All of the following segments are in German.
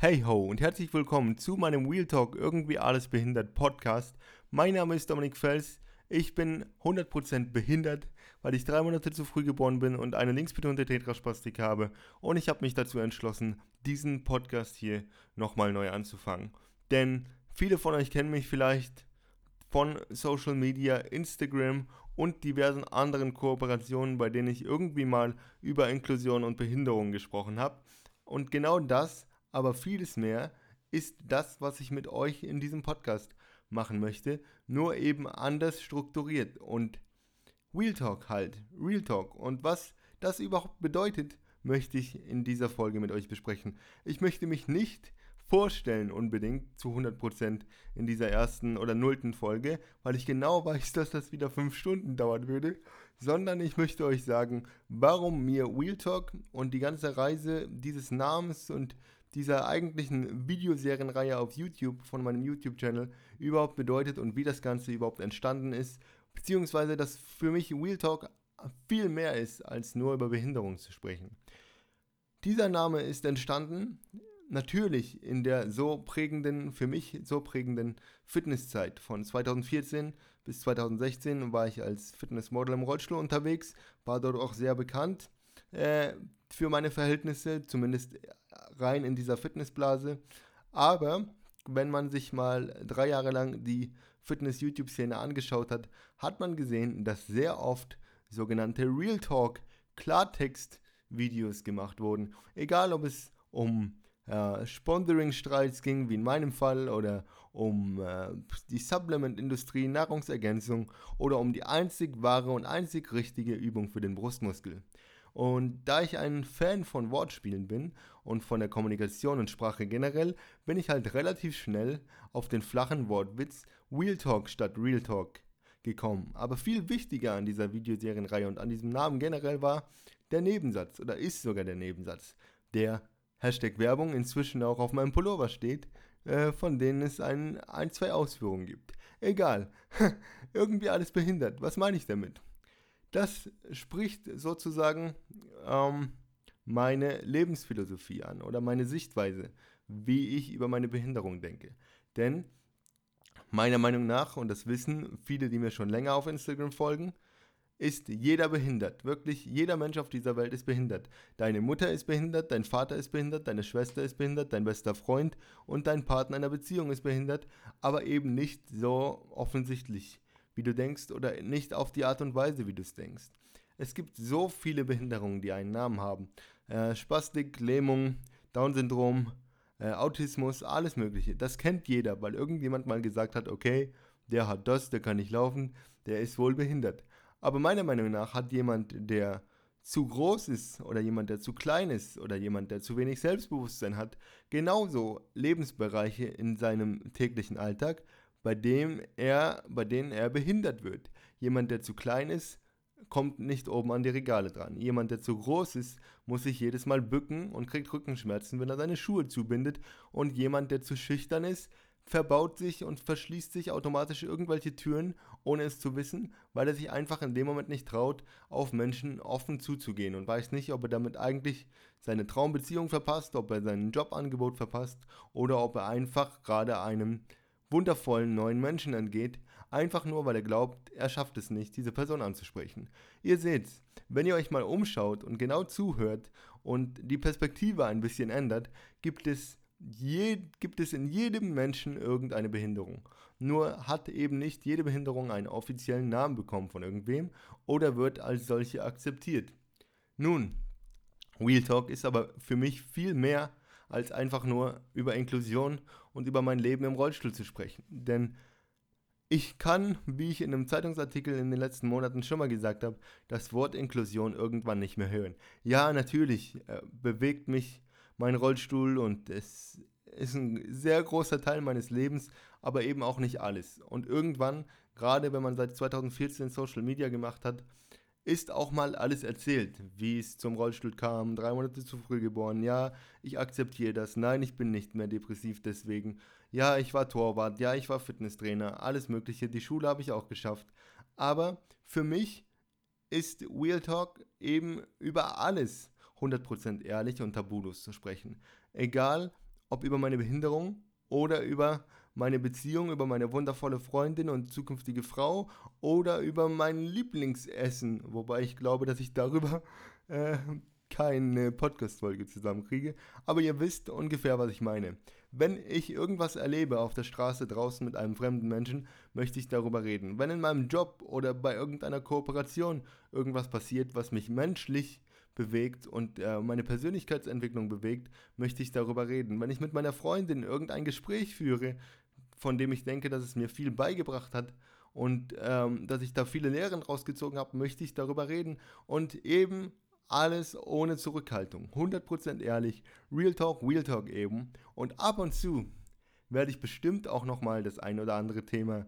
Hey ho und herzlich willkommen zu meinem Wheel Talk irgendwie alles behindert Podcast. Mein Name ist Dominik Fels. Ich bin 100% behindert, weil ich drei Monate zu früh geboren bin und eine linksbetonte Tetraspastik habe. Und ich habe mich dazu entschlossen, diesen Podcast hier nochmal neu anzufangen. Denn viele von euch kennen mich vielleicht von Social Media, Instagram und diversen anderen Kooperationen, bei denen ich irgendwie mal über Inklusion und Behinderung gesprochen habe. Und genau das aber vieles mehr ist das, was ich mit euch in diesem Podcast machen möchte, nur eben anders strukturiert und Real Talk halt, Real Talk. Und was das überhaupt bedeutet, möchte ich in dieser Folge mit euch besprechen. Ich möchte mich nicht vorstellen unbedingt zu 100% in dieser ersten oder nullten Folge, weil ich genau weiß, dass das wieder 5 Stunden dauern würde, sondern ich möchte euch sagen, warum mir Real Talk und die ganze Reise dieses Namens und dieser eigentlichen Videoserienreihe auf YouTube von meinem YouTube-Channel überhaupt bedeutet und wie das Ganze überhaupt entstanden ist, beziehungsweise dass für mich Real Talk viel mehr ist, als nur über Behinderung zu sprechen. Dieser Name ist entstanden natürlich in der so prägenden, für mich so prägenden Fitnesszeit von 2014 bis 2016 war ich als Fitnessmodel im Rollstuhl unterwegs, war dort auch sehr bekannt äh, für meine Verhältnisse, zumindest rein in dieser Fitnessblase. Aber wenn man sich mal drei Jahre lang die Fitness-YouTube-Szene angeschaut hat, hat man gesehen, dass sehr oft sogenannte Real Talk Klartext-Videos gemacht wurden. Egal, ob es um äh, Sponsoring-Streits ging, wie in meinem Fall, oder um äh, die Supplement-Industrie, Nahrungsergänzung oder um die einzig wahre und einzig richtige Übung für den Brustmuskel. Und da ich ein Fan von Wortspielen bin und von der Kommunikation und Sprache generell, bin ich halt relativ schnell auf den flachen Wortwitz Real Talk statt Real Talk gekommen. Aber viel wichtiger an dieser Videoserienreihe und an diesem Namen generell war der Nebensatz oder ist sogar der Nebensatz, der Hashtag Werbung inzwischen auch auf meinem Pullover steht, äh, von denen es ein, ein, zwei Ausführungen gibt. Egal, irgendwie alles behindert. Was meine ich damit? Das spricht sozusagen ähm, meine Lebensphilosophie an oder meine Sichtweise, wie ich über meine Behinderung denke. Denn meiner Meinung nach, und das wissen viele, die mir schon länger auf Instagram folgen, ist jeder behindert. Wirklich jeder Mensch auf dieser Welt ist behindert. Deine Mutter ist behindert, dein Vater ist behindert, deine Schwester ist behindert, dein bester Freund und dein Partner in einer Beziehung ist behindert, aber eben nicht so offensichtlich wie du denkst oder nicht auf die Art und Weise, wie du es denkst. Es gibt so viele Behinderungen, die einen Namen haben. Äh, Spastik, Lähmung, Down-Syndrom, äh, Autismus, alles Mögliche. Das kennt jeder, weil irgendjemand mal gesagt hat, okay, der hat das, der kann nicht laufen, der ist wohl behindert. Aber meiner Meinung nach hat jemand, der zu groß ist oder jemand, der zu klein ist oder jemand, der zu wenig Selbstbewusstsein hat, genauso Lebensbereiche in seinem täglichen Alltag, bei dem er, bei denen er behindert wird. Jemand, der zu klein ist, kommt nicht oben an die Regale dran. Jemand, der zu groß ist, muss sich jedes Mal bücken und kriegt Rückenschmerzen, wenn er seine Schuhe zubindet. Und jemand, der zu schüchtern ist, verbaut sich und verschließt sich automatisch irgendwelche Türen, ohne es zu wissen, weil er sich einfach in dem Moment nicht traut, auf Menschen offen zuzugehen und weiß nicht, ob er damit eigentlich seine Traumbeziehung verpasst, ob er sein Jobangebot verpasst oder ob er einfach gerade einem wundervollen neuen Menschen entgeht, einfach nur weil er glaubt, er schafft es nicht, diese Person anzusprechen. Ihr seht's, wenn ihr euch mal umschaut und genau zuhört und die Perspektive ein bisschen ändert, gibt es, je, gibt es in jedem Menschen irgendeine Behinderung. Nur hat eben nicht jede Behinderung einen offiziellen Namen bekommen von irgendwem oder wird als solche akzeptiert. Nun, Real Talk ist aber für mich viel mehr als einfach nur über Inklusion und über mein Leben im Rollstuhl zu sprechen. Denn ich kann, wie ich in einem Zeitungsartikel in den letzten Monaten schon mal gesagt habe, das Wort Inklusion irgendwann nicht mehr hören. Ja, natürlich äh, bewegt mich mein Rollstuhl und es ist ein sehr großer Teil meines Lebens, aber eben auch nicht alles. Und irgendwann, gerade wenn man seit 2014 Social Media gemacht hat, ist auch mal alles erzählt, wie es zum Rollstuhl kam, drei Monate zu früh geboren, ja, ich akzeptiere das, nein, ich bin nicht mehr depressiv deswegen, ja, ich war Torwart, ja, ich war Fitnesstrainer, alles Mögliche, die Schule habe ich auch geschafft. Aber für mich ist Real Talk eben über alles 100% ehrlich und tabulos zu sprechen. Egal, ob über meine Behinderung oder über meine Beziehung, über meine wundervolle Freundin und zukünftige Frau oder über mein Lieblingsessen, wobei ich glaube, dass ich darüber äh, keine Podcast-Folge zusammenkriege. Aber ihr wisst ungefähr, was ich meine. Wenn ich irgendwas erlebe auf der Straße draußen mit einem fremden Menschen, möchte ich darüber reden. Wenn in meinem Job oder bei irgendeiner Kooperation irgendwas passiert, was mich menschlich bewegt und äh, meine Persönlichkeitsentwicklung bewegt, möchte ich darüber reden. Wenn ich mit meiner Freundin irgendein Gespräch führe, von dem ich denke, dass es mir viel beigebracht hat und ähm, dass ich da viele Lehren rausgezogen habe, möchte ich darüber reden und eben alles ohne Zurückhaltung. 100% ehrlich. Real Talk, Real Talk eben. Und ab und zu werde ich bestimmt auch nochmal das ein oder andere Thema,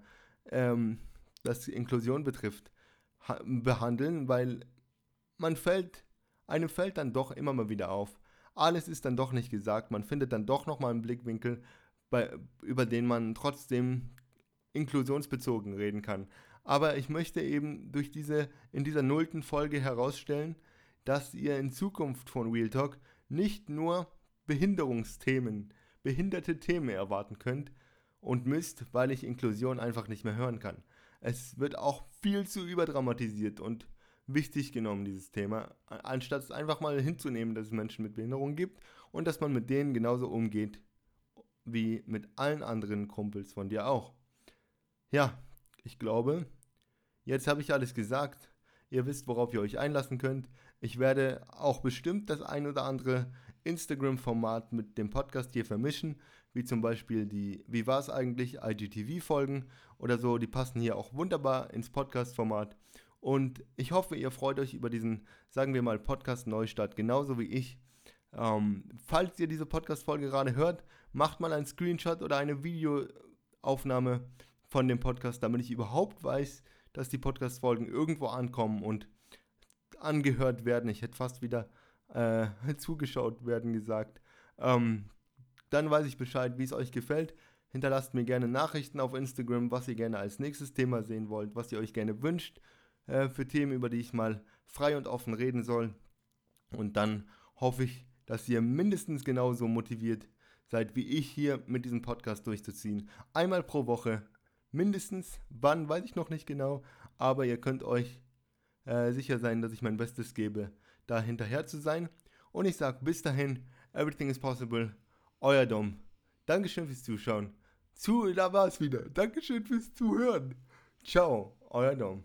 ähm, das Inklusion betrifft, behandeln, weil man fällt, einem fällt dann doch immer mal wieder auf. Alles ist dann doch nicht gesagt. Man findet dann doch nochmal einen Blickwinkel, bei, über den man trotzdem inklusionsbezogen reden kann. Aber ich möchte eben durch diese, in dieser nullten Folge herausstellen, dass ihr in Zukunft von Real Talk nicht nur Behinderungsthemen, behinderte Themen erwarten könnt und müsst, weil ich Inklusion einfach nicht mehr hören kann. Es wird auch viel zu überdramatisiert und wichtig genommen, dieses Thema, anstatt es einfach mal hinzunehmen, dass es Menschen mit Behinderung gibt und dass man mit denen genauso umgeht wie mit allen anderen Kumpels von dir auch. Ja, ich glaube, jetzt habe ich alles gesagt. Ihr wisst, worauf ihr euch einlassen könnt. Ich werde auch bestimmt das ein oder andere Instagram-Format mit dem Podcast hier vermischen, wie zum Beispiel die Wie war es eigentlich IGTV-Folgen oder so. Die passen hier auch wunderbar ins Podcast-Format. Und ich hoffe, ihr freut euch über diesen, sagen wir mal, Podcast-Neustart, genauso wie ich. Ähm, falls ihr diese Podcast-Folge gerade hört, macht mal einen Screenshot oder eine Videoaufnahme von dem Podcast, damit ich überhaupt weiß, dass die Podcast-Folgen irgendwo ankommen und angehört werden. Ich hätte fast wieder äh, zugeschaut werden gesagt. Ähm, dann weiß ich Bescheid, wie es euch gefällt. Hinterlasst mir gerne Nachrichten auf Instagram, was ihr gerne als nächstes Thema sehen wollt, was ihr euch gerne wünscht äh, für Themen, über die ich mal frei und offen reden soll. Und dann hoffe ich, dass ihr mindestens genauso motiviert seid wie ich hier mit diesem Podcast durchzuziehen. Einmal pro Woche, mindestens. Wann, weiß ich noch nicht genau. Aber ihr könnt euch äh, sicher sein, dass ich mein Bestes gebe, da hinterher zu sein. Und ich sage bis dahin, everything is possible. Euer Dom. Dankeschön fürs Zuschauen. Zu, da war es wieder. Dankeschön fürs Zuhören. Ciao, euer Dom.